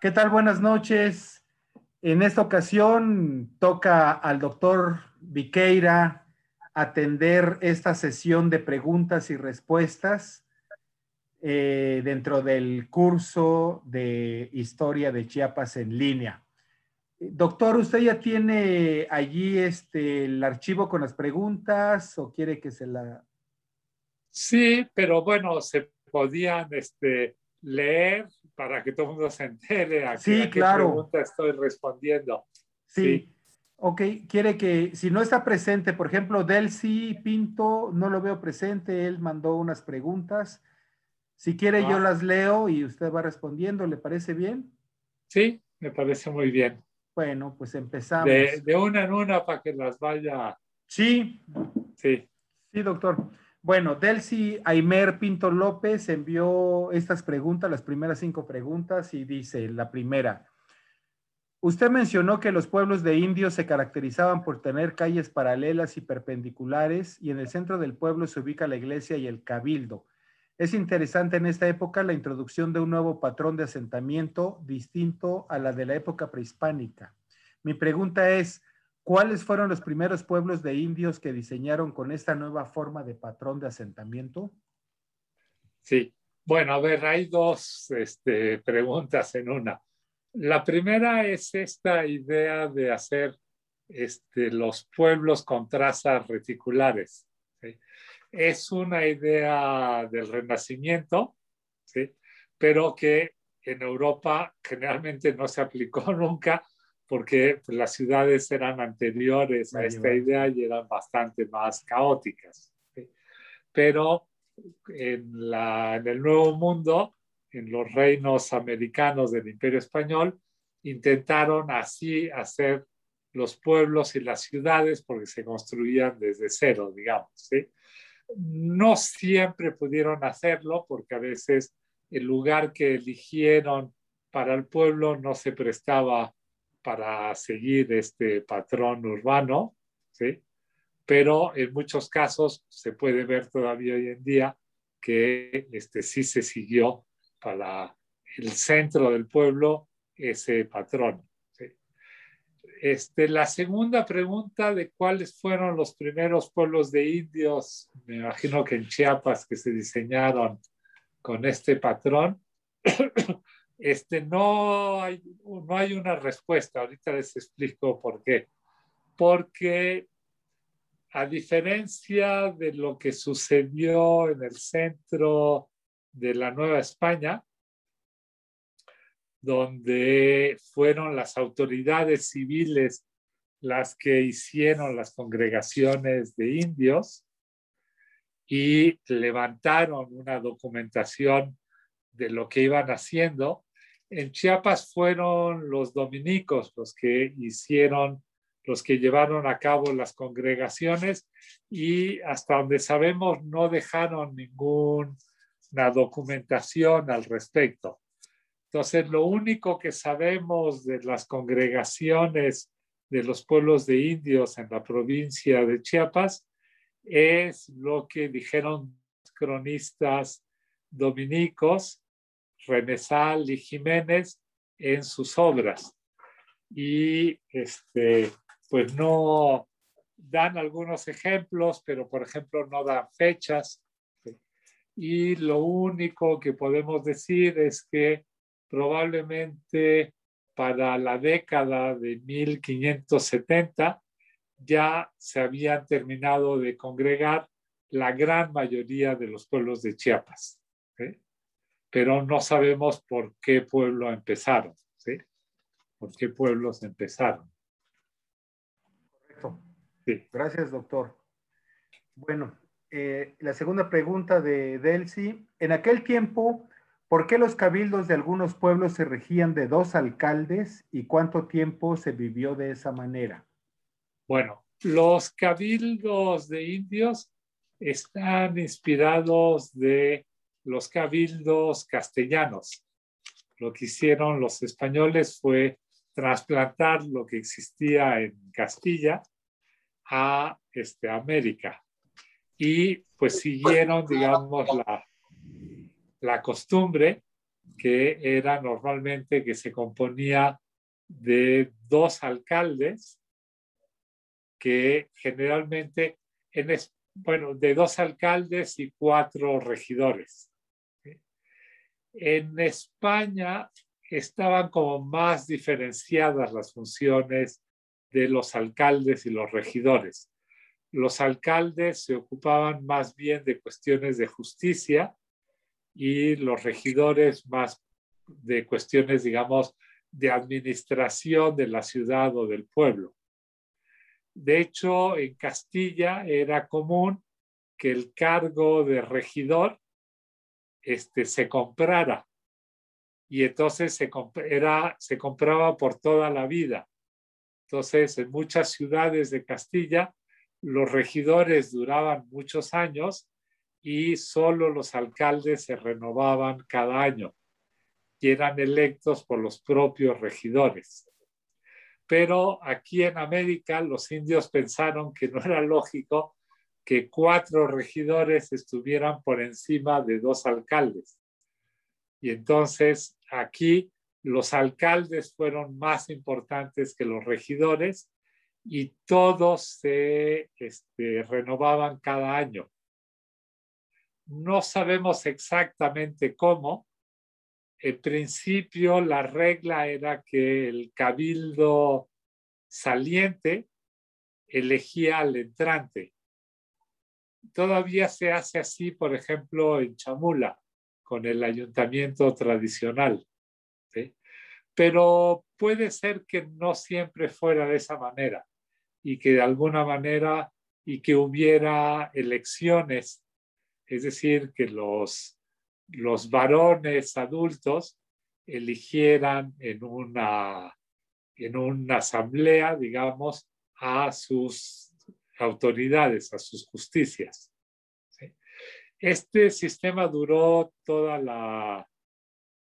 ¿Qué tal? Buenas noches. En esta ocasión toca al doctor Viqueira atender esta sesión de preguntas y respuestas eh, dentro del curso de historia de Chiapas en línea. Doctor, ¿usted ya tiene allí este, el archivo con las preguntas o quiere que se la... Sí, pero bueno, se podían este, leer para que todo el mundo se entere a, sí, qué, claro. pregunta estoy respondiendo. Sí. sí. Ok, quiere que, si no está presente, por ejemplo, Delcy Pinto, no lo veo presente, él mandó unas preguntas. Si quiere, ah. yo las leo y usted va respondiendo, ¿le parece bien? Sí, me parece muy bien. Bueno, pues empezamos. De, de una en una para que las vaya. Sí. Sí. Sí, doctor. Bueno, Delcy Aimer Pinto López envió estas preguntas, las primeras cinco preguntas, y dice, la primera, usted mencionó que los pueblos de indios se caracterizaban por tener calles paralelas y perpendiculares, y en el centro del pueblo se ubica la iglesia y el cabildo. Es interesante en esta época la introducción de un nuevo patrón de asentamiento distinto a la de la época prehispánica. Mi pregunta es, ¿Cuáles fueron los primeros pueblos de indios que diseñaron con esta nueva forma de patrón de asentamiento? Sí, bueno, a ver, hay dos este, preguntas en una. La primera es esta idea de hacer este, los pueblos con trazas reticulares. Es una idea del Renacimiento, ¿sí? pero que en Europa generalmente no se aplicó nunca porque pues, las ciudades eran anteriores a esta idea y eran bastante más caóticas. Pero en, la, en el Nuevo Mundo, en los reinos americanos del Imperio Español, intentaron así hacer los pueblos y las ciudades porque se construían desde cero, digamos. ¿sí? No siempre pudieron hacerlo porque a veces el lugar que eligieron para el pueblo no se prestaba para seguir este patrón urbano, ¿sí? pero en muchos casos se puede ver todavía hoy en día que este, sí se siguió para el centro del pueblo ese patrón. ¿sí? Este, la segunda pregunta de cuáles fueron los primeros pueblos de indios, me imagino que en Chiapas que se diseñaron con este patrón, este, no, hay, no hay una respuesta. Ahorita les explico por qué. Porque a diferencia de lo que sucedió en el centro de la Nueva España, donde fueron las autoridades civiles las que hicieron las congregaciones de indios y levantaron una documentación de lo que iban haciendo, en Chiapas fueron los dominicos los que hicieron, los que llevaron a cabo las congregaciones y hasta donde sabemos no dejaron ninguna documentación al respecto. Entonces, lo único que sabemos de las congregaciones de los pueblos de indios en la provincia de Chiapas es lo que dijeron cronistas dominicos Remesal y Jiménez en sus obras. Y este, pues no dan algunos ejemplos, pero por ejemplo no dan fechas. Y lo único que podemos decir es que probablemente para la década de 1570 ya se habían terminado de congregar la gran mayoría de los pueblos de Chiapas pero no sabemos por qué pueblo empezaron, ¿sí? ¿Por qué pueblos empezaron? Correcto. Sí. Gracias, doctor. Bueno, eh, la segunda pregunta de Delcy. En aquel tiempo, ¿por qué los cabildos de algunos pueblos se regían de dos alcaldes y cuánto tiempo se vivió de esa manera? Bueno, los cabildos de indios están inspirados de los cabildos castellanos. Lo que hicieron los españoles fue trasplantar lo que existía en Castilla a este, América. Y pues siguieron, digamos, la, la costumbre que era normalmente que se componía de dos alcaldes que generalmente, en, bueno, de dos alcaldes y cuatro regidores. En España estaban como más diferenciadas las funciones de los alcaldes y los regidores. Los alcaldes se ocupaban más bien de cuestiones de justicia y los regidores más de cuestiones, digamos, de administración de la ciudad o del pueblo. De hecho, en Castilla era común que el cargo de regidor este, se comprara y entonces se, era, se compraba por toda la vida. Entonces, en muchas ciudades de Castilla, los regidores duraban muchos años y solo los alcaldes se renovaban cada año y eran electos por los propios regidores. Pero aquí en América los indios pensaron que no era lógico que cuatro regidores estuvieran por encima de dos alcaldes. Y entonces aquí los alcaldes fueron más importantes que los regidores y todos se este, renovaban cada año. No sabemos exactamente cómo. En principio, la regla era que el cabildo saliente elegía al entrante. Todavía se hace así, por ejemplo, en Chamula, con el ayuntamiento tradicional. Pero puede ser que no siempre fuera de esa manera y que de alguna manera y que hubiera elecciones es decir, que los, los varones adultos eligieran en una, en una asamblea, digamos, a sus autoridades, a sus justicias. Este sistema duró toda la,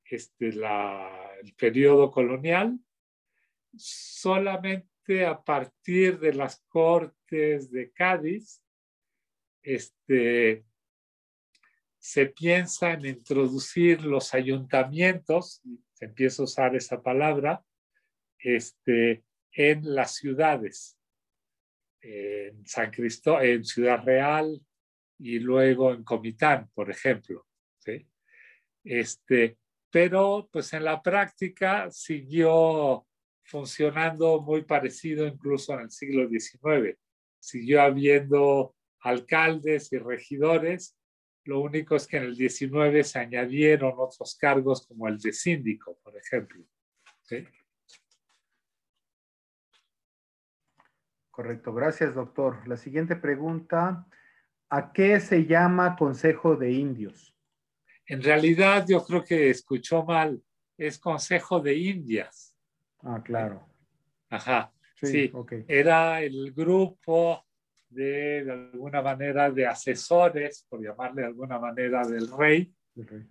este, la, el periodo colonial, solamente a partir de las cortes de Cádiz, este, se piensa en introducir los ayuntamientos, se empieza a usar esa palabra, este, en las ciudades, en San Cristóbal, en Ciudad Real y luego en Comitán, por ejemplo. Este, pero pues en la práctica siguió funcionando muy parecido incluso en el siglo XIX. Siguió habiendo alcaldes y regidores lo único es que en el 19 se añadieron otros cargos como el de síndico, por ejemplo. Correcto, gracias doctor. La siguiente pregunta, ¿a qué se llama Consejo de Indios? En realidad yo creo que escuchó mal, es Consejo de Indias. Ah, claro. Ajá, sí, era el grupo de, alguna manera de asesores, por llamarle de alguna manera, del rey,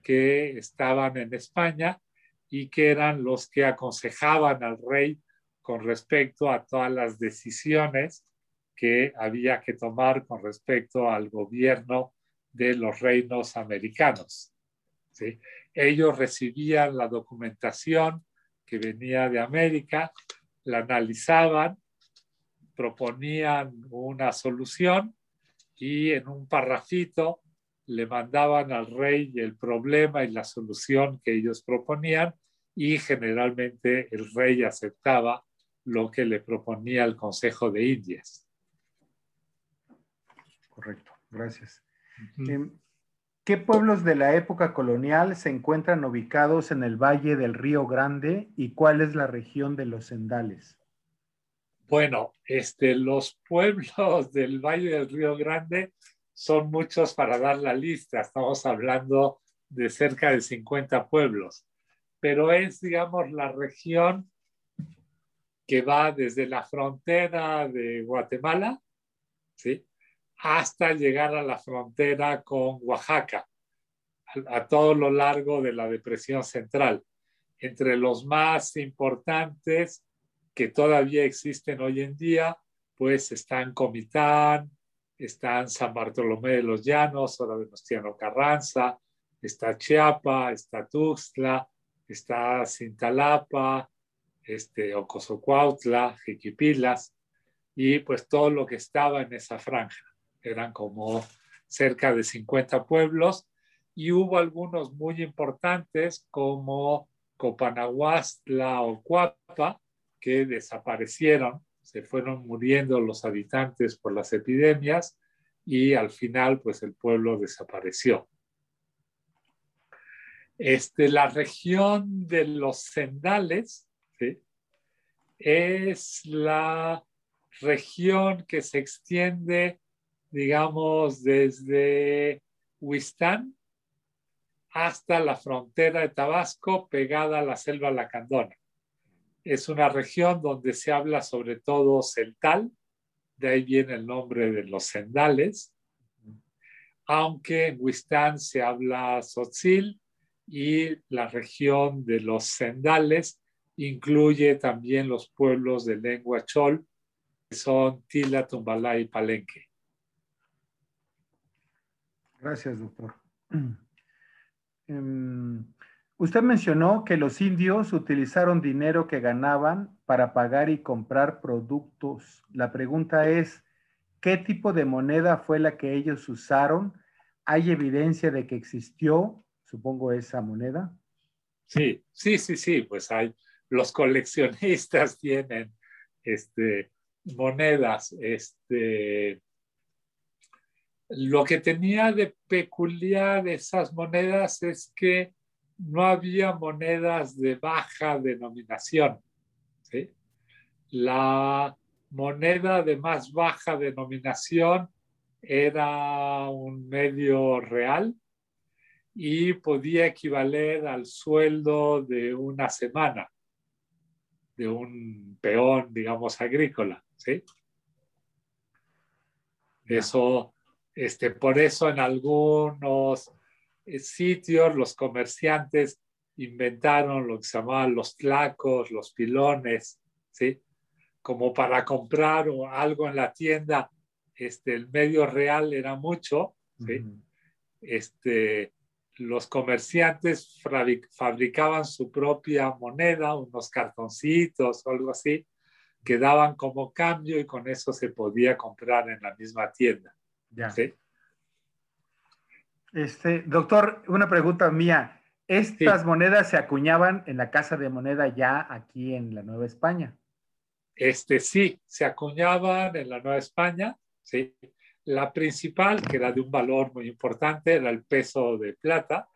que estaban en España y que eran los que aconsejaban al rey con respecto a todas las decisiones que había que tomar con respecto al gobierno de los reinos americanos. ¿sí? Ellos recibían la documentación que venía de América, la analizaban proponían una solución y en un parrafito le mandaban al rey el problema y la solución que ellos proponían y generalmente el rey aceptaba lo que le proponía el Consejo de Indias. Correcto, gracias. Em, ¿Qué pueblos de la época colonial se encuentran ubicados en el Valle del Río Grande y cuál es la región de los Sendales? Bueno, este, los pueblos del Valle del Río Grande son muchos para dar la lista. Estamos hablando de cerca de 50 pueblos, pero es, digamos, la región que va desde la frontera de Guatemala ¿sí? hasta llegar a la frontera con Oaxaca, a, a todo lo largo de la depresión central. Entre los más importantes que todavía existen hoy en día, pues están Comitán, están San Bartolomé de los Llanos, ahora Venustiano Carranza, está Chiapa, está Tuxtla, está Cintalapa, este, Ocosocuautla, Jiquipilas, y pues todo lo que estaba en esa franja. Eran como cerca de 50 pueblos y hubo algunos muy importantes como Copanahuastla o Cuapa que desaparecieron, se fueron muriendo los habitantes por las epidemias y al final pues el pueblo desapareció. Este, la región de los sendales es la región que se extiende, digamos, desde Huistán hasta la frontera de Tabasco, pegada a la selva lacandona. Es una región donde se habla sobre todo celtal, de ahí viene el nombre de los sendales, aunque en Huistán se habla tzotzil y la región de los sendales incluye también los pueblos de lengua chol, que son Tila, Tumbalá y Palenque. Gracias, doctor. Em, usted mencionó que los indios utilizaron dinero que ganaban para pagar y comprar productos. La pregunta es, ¿qué tipo de moneda fue la que ellos usaron? ¿Hay evidencia de que existió, supongo, esa moneda? Sí, sí, sí, sí, pues hay. Los coleccionistas tienen este, monedas, este, lo que tenía de peculiar esas monedas es que no había monedas de baja denominación. La moneda de más baja denominación era un medio real y podía equivaler al sueldo de una semana de un peón, digamos, agrícola. ¿sí? Eso este, por eso en algunos eh, sitios los comerciantes inventaron lo que se llamaban los tlacos, los pilones, ¿sí? Como para comprar algo en la tienda, este, el medio real era mucho, ¿sí? este, los comerciantes fabricaban su propia moneda, unos cartoncitos o algo así, que daban como cambio y con eso se podía comprar en la misma tienda. Ya. Este, doctor, una pregunta mía. ¿Estas monedas se acuñaban en la casa de moneda ya aquí en la Nueva España? Este, sí, se acuñaban en la Nueva España, sí. La principal, que era de un valor muy importante, era el peso de plata.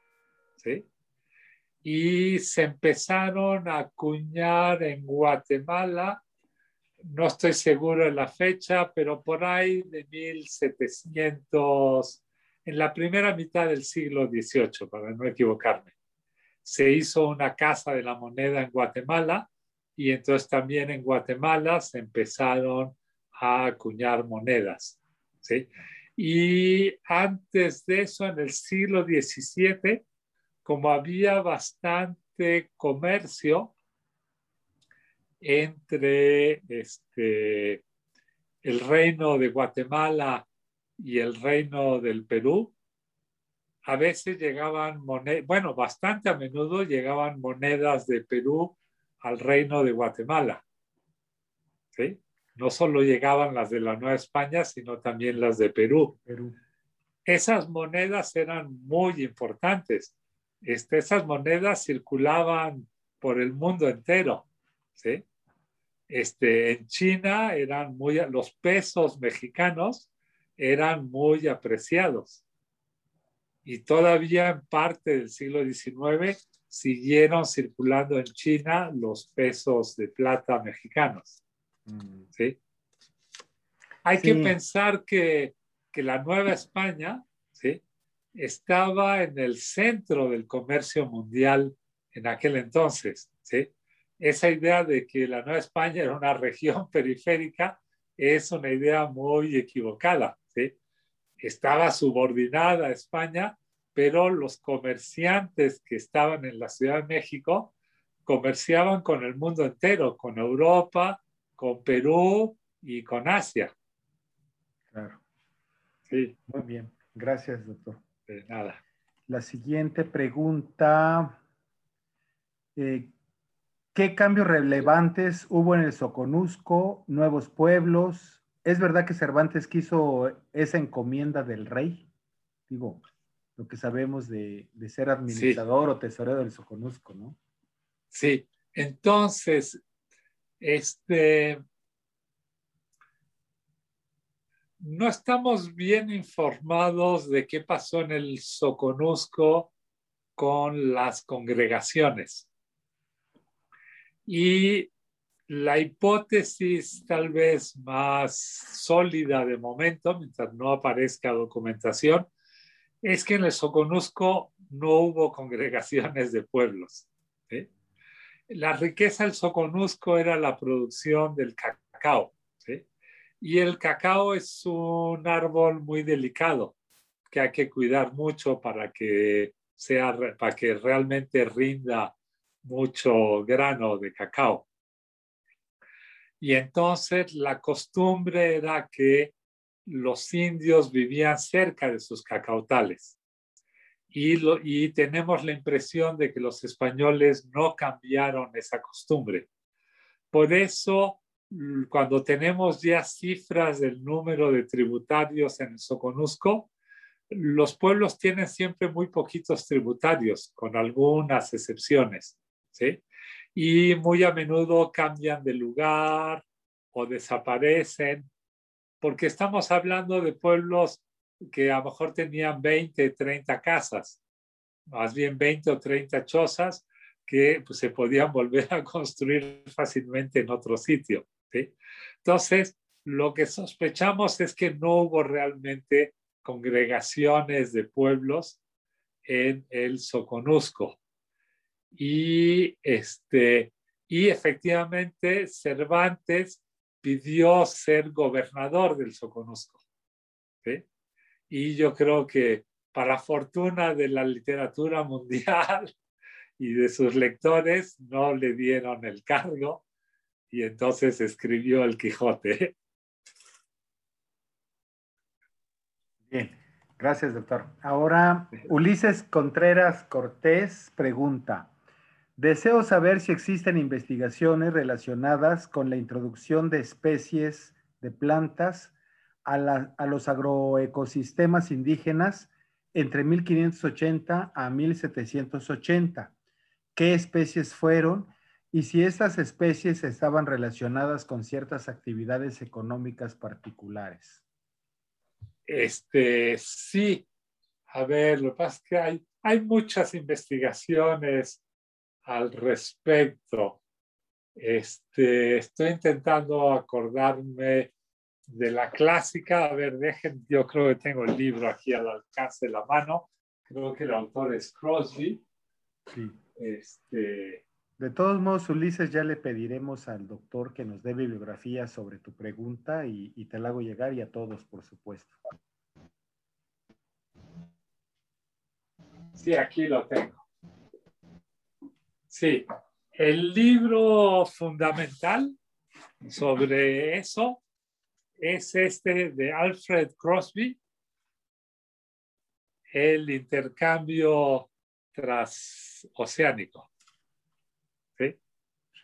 Y se empezaron a acuñar en Guatemala no estoy seguro de la fecha, pero por ahí de 1700, en la primera mitad del siglo XVIII, para no equivocarme, se hizo una casa de la moneda en Guatemala y entonces también en Guatemala se empezaron a acuñar monedas. Y antes de eso, en el siglo XVII, como había bastante comercio, entre este, el reino de Guatemala y el reino del Perú, a veces llegaban monedas, bueno, bastante a menudo llegaban monedas de Perú al reino de Guatemala. ¿sí? No solo llegaban las de la Nueva España, sino también las de Perú. Perú. Esas monedas eran muy importantes. Este, esas monedas circulaban por el mundo entero. ¿sí? Este, en China eran muy, los pesos mexicanos eran muy apreciados. Y todavía en parte del siglo XIX siguieron circulando en China los pesos de plata mexicanos. Mm. ¿sí? Hay que pensar que, que, la Nueva España ¿sí? estaba en el centro del comercio mundial en aquel entonces. ¿sí? esa idea de que la Nueva España era una región periférica es una idea muy equivocada. ¿sí? Estaba subordinada a España, pero los comerciantes que estaban en la Ciudad de México comerciaban con el mundo entero, con Europa, con Perú y con Asia. Claro. Sí. Muy bien. Gracias, doctor. De nada. La siguiente pregunta, eh, ¿qué cambios relevantes hubo en el Soconusco, nuevos pueblos? ¿Es verdad que Cervantes quiso esa encomienda del rey? Digo, lo que sabemos de, ser administrador o tesorero del Soconusco, ¿no? Sí, entonces, este, no estamos bien informados de qué pasó en el Soconusco con las congregaciones. Y la hipótesis tal vez más sólida de momento, mientras no aparezca documentación, es que en el Soconusco no hubo congregaciones de pueblos. La riqueza del Soconusco era la producción del cacao. Y el cacao es un árbol muy delicado que hay que cuidar mucho para que, sea, para que realmente rinda mucho grano de cacao. Y entonces la costumbre era que los indios vivían cerca de sus cacautales. Y, tenemos la impresión de que los españoles no cambiaron esa costumbre. Por eso cuando tenemos ya cifras del número de tributarios en el Soconusco, los pueblos tienen siempre muy poquitos tributarios, con algunas excepciones, ¿sí? Y muy a menudo cambian de lugar o desaparecen, porque estamos hablando de pueblos que a lo mejor tenían 20, 30 casas, más bien 20 o 30 chozas que pues, se podían volver a construir fácilmente en otro sitio. Entonces, lo que sospechamos es que no hubo realmente congregaciones de pueblos en el Soconusco. Y, este, y efectivamente Cervantes pidió ser gobernador del Soconusco. Y yo creo que para fortuna de la literatura mundial y de sus lectores, no le dieron el cargo y entonces escribió el Quijote. Bien, gracias doctor. Ahora Ulises Contreras Cortés pregunta, deseo saber si existen investigaciones relacionadas con la introducción de especies de plantas a, los agroecosistemas indígenas entre 1580 a 1780. ¿Qué especies fueron y si estas especies estaban relacionadas con ciertas actividades económicas particulares. Este, sí, a ver, lo que pasa es que hay, hay muchas investigaciones al respecto. Este, estoy intentando acordarme de la clásica. A ver, dejen, yo creo que tengo el libro aquí al alcance de la mano. Creo que el autor es Crosby. Sí. Este, de todos modos, Ulises, ya le pediremos al doctor que nos dé bibliografía sobre tu pregunta y, te la hago llegar y a todos, por supuesto. Sí, aquí lo tengo. Sí, el libro fundamental sobre eso es este de Alfred Crosby, el intercambio transoceánico.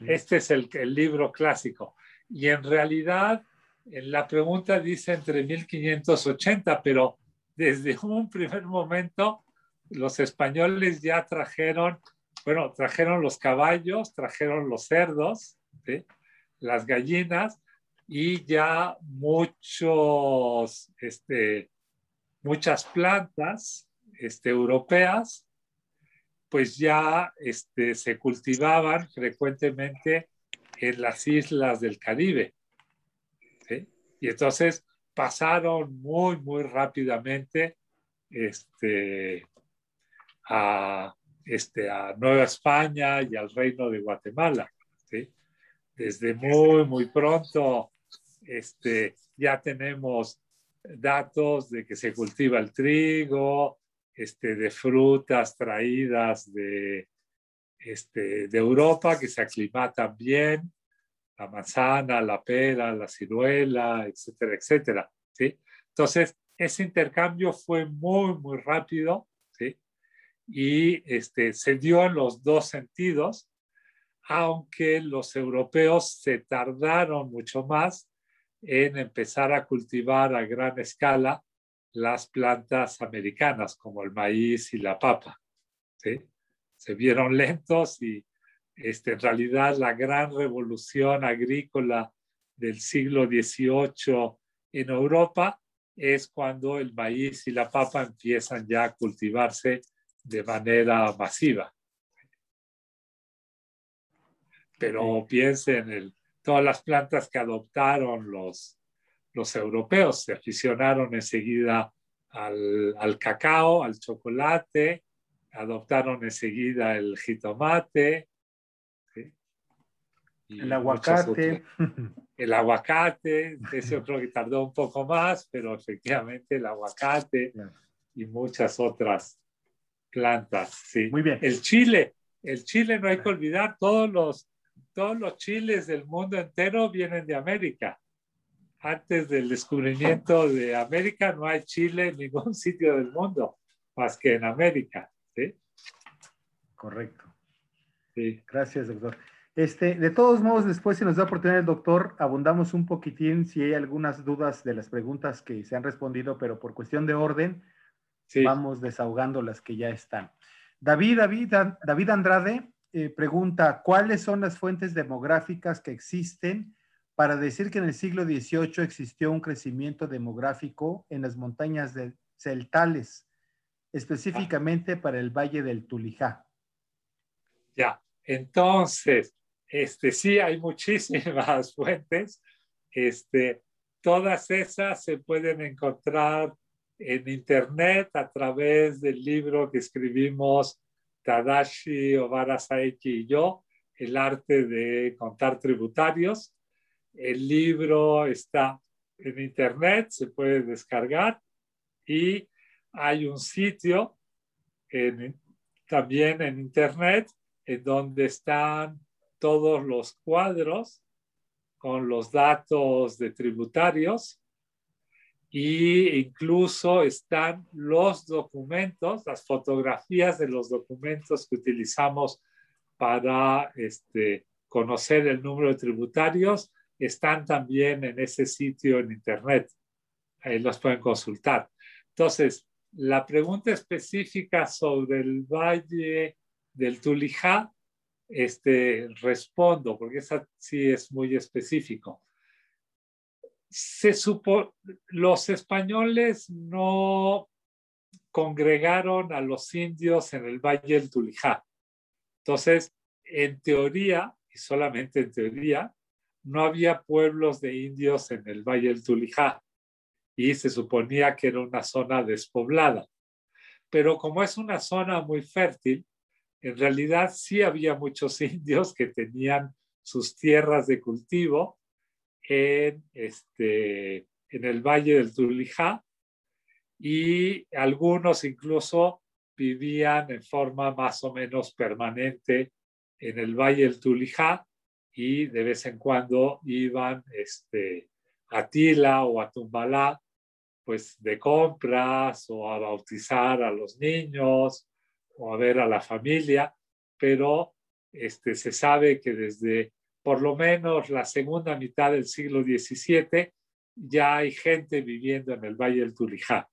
Este es el, libro clásico. Y en realidad, en la pregunta dice entre 1580, pero desde un primer momento los españoles ya trajeron, bueno, trajeron los caballos, trajeron los cerdos, las gallinas y ya muchos, este, muchas plantas este, europeas pues ya este, se cultivaban frecuentemente en las islas del Caribe. Y entonces pasaron muy, muy rápidamente este, a, a Nueva España y al Reino de Guatemala. Desde muy, muy pronto este, ya tenemos datos de que se cultiva el trigo, este, de frutas traídas de, este, de Europa que se aclimatan bien, la manzana, la pera, la ciruela, etcétera, etcétera. ¿sí? Entonces, ese intercambio fue muy, muy rápido. ¿sí? y este, se dio en los dos sentidos, aunque los europeos se tardaron mucho más en empezar a cultivar a gran escala las plantas americanas como el maíz y la papa. Se vieron lentos y este, en realidad la gran revolución agrícola del siglo XVIII en Europa es cuando el maíz y la papa empiezan ya a cultivarse de manera masiva. Pero piensen en todas las plantas que adoptaron los, los europeos, se aficionaron enseguida al, al cacao, al chocolate, adoptaron enseguida el jitomate, el aguacate. El aguacate, ese creo que tardó un poco más, pero efectivamente el aguacate y muchas otras plantas. Sí. Muy bien. El chile, el chile no hay que olvidar, todos los, todos los chiles del mundo entero vienen de América. Antes del descubrimiento de América no hay chile en ningún sitio del mundo más que en América. ¿sí? Correcto. Sí. Gracias, doctor. Este, de todos modos, después, si nos da oportunidad el doctor, abundamos un poquitín si hay algunas dudas de las preguntas que se han respondido, pero por cuestión de orden, vamos desahogando las que ya están. David, David, David Andrade eh, pregunta, ¿cuáles son las fuentes demográficas que existen para decir que en el siglo XVIII existió un crecimiento demográfico en las montañas de celtales, específicamente para el Valle del Tulijá? Ya, entonces, este, sí, hay muchísimas fuentes. Este, todas esas se pueden encontrar en Internet a través del libro que escribimos Tadashi Obara Saeki y yo, El arte de contar tributarios. El libro está en Internet, se puede descargar y hay un sitio también en Internet en donde están todos los cuadros con los datos de tributarios e incluso están los documentos, las fotografías de los documentos que utilizamos para este, conocer el número de tributarios, están también en ese sitio en Internet. Ahí los pueden consultar. Entonces, la pregunta específica sobre el Valle del Tulijá, este, respondo, porque esa sí es muy específico. Se supo, los españoles no congregaron a los indios en el Valle del Tulijá. Entonces, en teoría, y solamente en teoría, no había pueblos de indios en el Valle del Tulijá y se suponía que era una zona despoblada. Pero como es una zona muy fértil, en realidad sí había muchos indios que tenían sus tierras de cultivo en, este, en el valle del Tulijá y algunos incluso vivían en forma más o menos permanente en el valle del Tulijá y de vez en cuando iban este, a Tila o a Tumbalá pues de compras o a bautizar a los niños o a ver a la familia, pero este, se sabe que desde por lo menos la segunda mitad del siglo XVII ya hay gente viviendo en el Valle del Tulijá.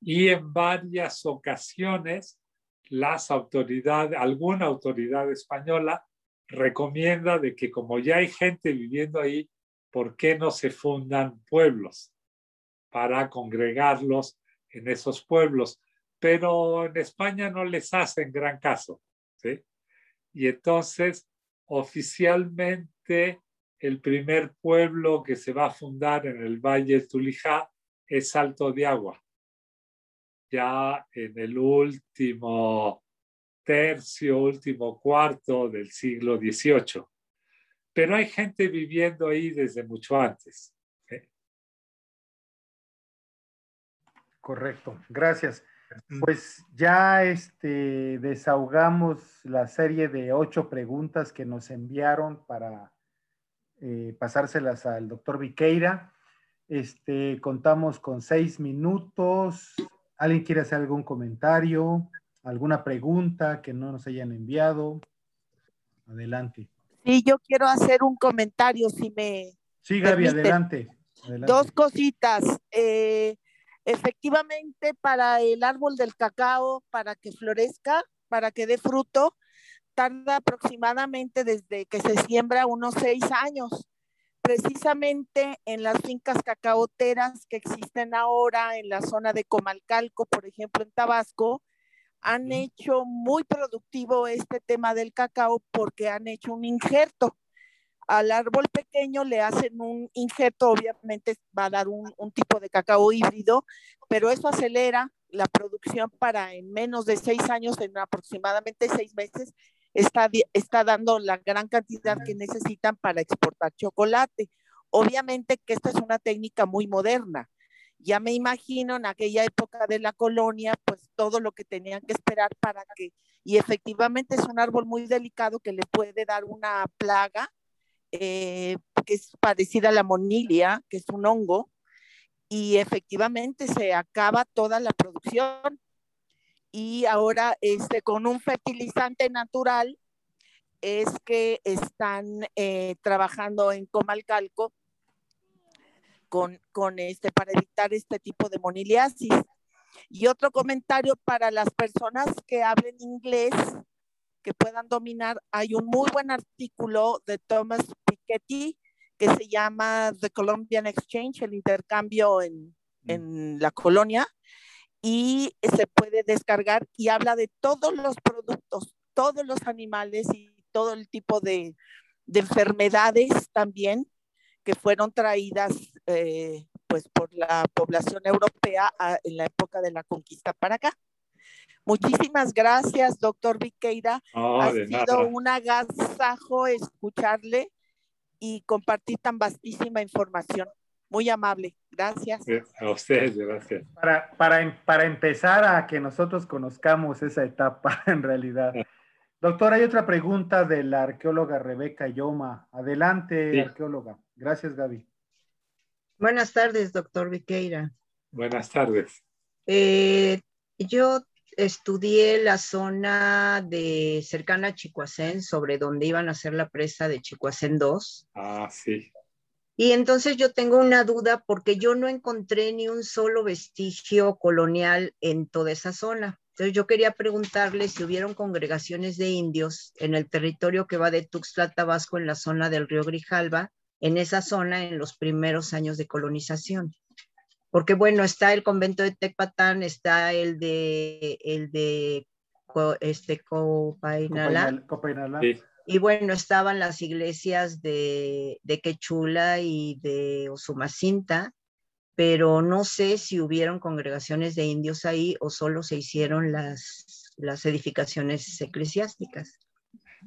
Y en varias ocasiones las autoridades, alguna autoridad española recomienda de que como ya hay gente viviendo ahí, ¿por qué no se fundan pueblos para congregarlos en esos pueblos? pero en España no les hacen gran caso. Y entonces, oficialmente, el primer pueblo que se va a fundar en el Valle Tulijá es Salto de Agua. Ya en el último tercio, último cuarto del siglo XVIII. Pero hay gente viviendo ahí desde mucho antes. Correcto, gracias. Pues ya este, desahogamos la serie de ocho preguntas que nos enviaron para eh, pasárselas al doctor Viqueira. Este, contamos con seis minutos ¿Alguien quiere hacer algún comentario, alguna pregunta que no nos hayan enviado? Adelante. Sí, yo quiero hacer un comentario, si me. Sí, Gaby, adelante, Dos cositas. Eh, efectivamente, para el árbol del cacao, para que florezca, para que dé fruto, tarda aproximadamente desde que se siembra unos seis años. Precisamente en las fincas cacaoteras que existen ahora en la zona de Comalcalco, por ejemplo, en Tabasco, han hecho muy productivo este tema del cacao porque han hecho un injerto. Al árbol pequeño le hacen un injerto, obviamente va a dar un, tipo de cacao híbrido, pero eso acelera la producción para en menos de seis años, en aproximadamente seis meses, está, está dando la gran cantidad que necesitan para exportar chocolate. Obviamente que esta es una técnica muy moderna. Ya me imagino en aquella época de la colonia, pues todo lo que tenían que esperar para que, y efectivamente es un árbol muy delicado que le puede dar una plaga eh, que es parecida a la monilia, que es un hongo, y efectivamente se acaba toda la producción y ahora este, con un fertilizante natural es que están eh, trabajando en Comalcalco con, con este, para evitar este tipo de moniliasis. Y otro comentario para las personas que hablen inglés, que puedan dominar, hay un muy buen artículo de Thomas Piketty que se llama The Colombian Exchange, el intercambio en, mm. en la colonia, y se puede descargar y habla de todos los productos, todos los animales y todo el tipo de, de enfermedades también que fueron traídas eh, pues por la población europea en la época de la conquista para acá. Muchísimas gracias, doctor Viqueira. ha sido un agasajo escucharle y compartir tan vastísima información. Muy amable, gracias. A ustedes, gracias. Para, para, para empezar a que nosotros conozcamos esa etapa en realidad. Doctor, hay otra pregunta de la arqueóloga Rebeca Yoma. Adelante, arqueóloga. Gracias, Gaby. Buenas tardes, doctor Viqueira. Buenas tardes. Eh, yo estudié la zona de cercana a Chicoacén, sobre donde iban a hacer la presa de Chicoacén 2. Ah, sí. Y entonces yo tengo una duda porque yo no encontré ni un solo vestigio colonial en toda esa zona. Entonces yo quería preguntarle si hubieron congregaciones de indios en el territorio que va de Tuxtla, Tabasco, en la zona del río Grijalba, en esa zona en los primeros años de colonización. Porque bueno, está el convento de Tecpatán, está el de, el de este, Copainala. Y bueno, estaban las iglesias de, de Quechula y de Osumacinta, pero no sé si hubieron congregaciones de indios ahí o solo se hicieron las, las edificaciones eclesiásticas.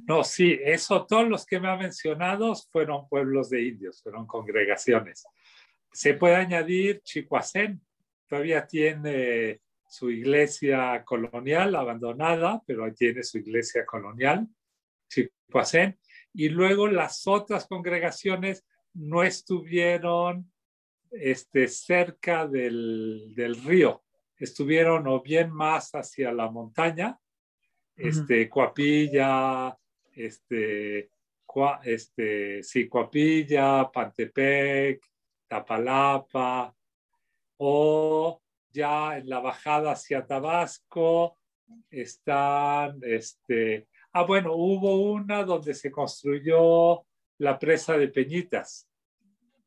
No, sí, eso, todos los que me ha mencionado fueron pueblos de indios, fueron congregaciones. Se puede añadir Chicoacén, todavía tiene su iglesia colonial abandonada, pero tiene su iglesia colonial. Y luego las otras congregaciones no estuvieron este, cerca del, río, estuvieron o bien más hacia la montaña, este, Coapilla, este, este, sí, Coapilla, Pantepec, Tapalapa, o ya en la bajada hacia Tabasco están este, Ah, bueno, hubo una donde se construyó la presa de Peñitas.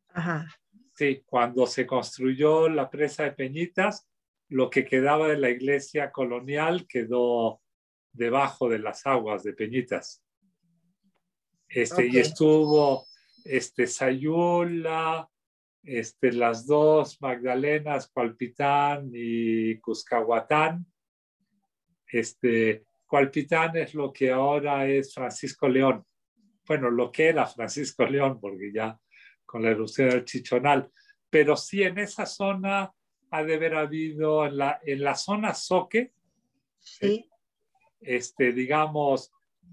Ajá. Sí, cuando se construyó la presa de Peñitas, lo que quedaba de la iglesia colonial quedó debajo de las aguas de Peñitas. Este, Y estuvo este, Sayula, este, las dos Magdalenas, Palpitán y Cuscahuatán. Este, Cualpitán es lo que ahora es Francisco León. Bueno, lo que era Francisco León, porque ya con la erupción del Chichonal. Pero sí, en esa zona ha de haber habido, en la, en la zona Soque, sí. este, digamos,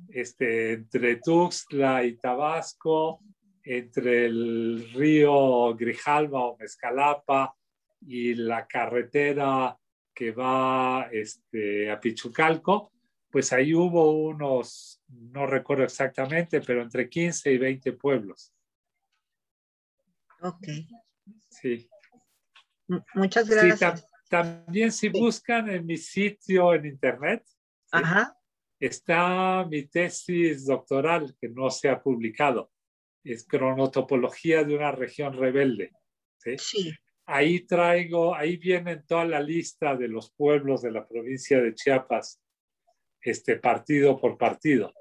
este, entre Tuxtla y Tabasco, entre el río Grijalva o Mezcalapa y la carretera que va este, a Pichucalco, pues ahí hubo unos, no recuerdo exactamente, pero entre 15 y 20 pueblos. Ok. Sí. Muchas gracias. también si buscan en mi sitio en internet, está mi tesis doctoral que no se ha publicado. Es cronotopología de una región rebelde. sí. Ahí traigo, ahí viene toda la lista de los pueblos de la provincia de Chiapas, este partido por partido.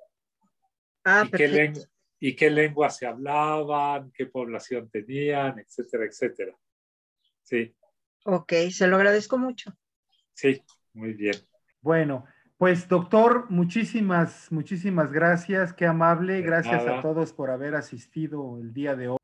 Ah, y, qué y qué lenguas se hablaban, qué población tenían, etcétera, etcétera. Sí. Ok, se lo agradezco mucho. Sí, muy bien. Bueno, pues doctor, muchísimas, muchísimas gracias, qué amable, gracias a todos por haber asistido el día de hoy.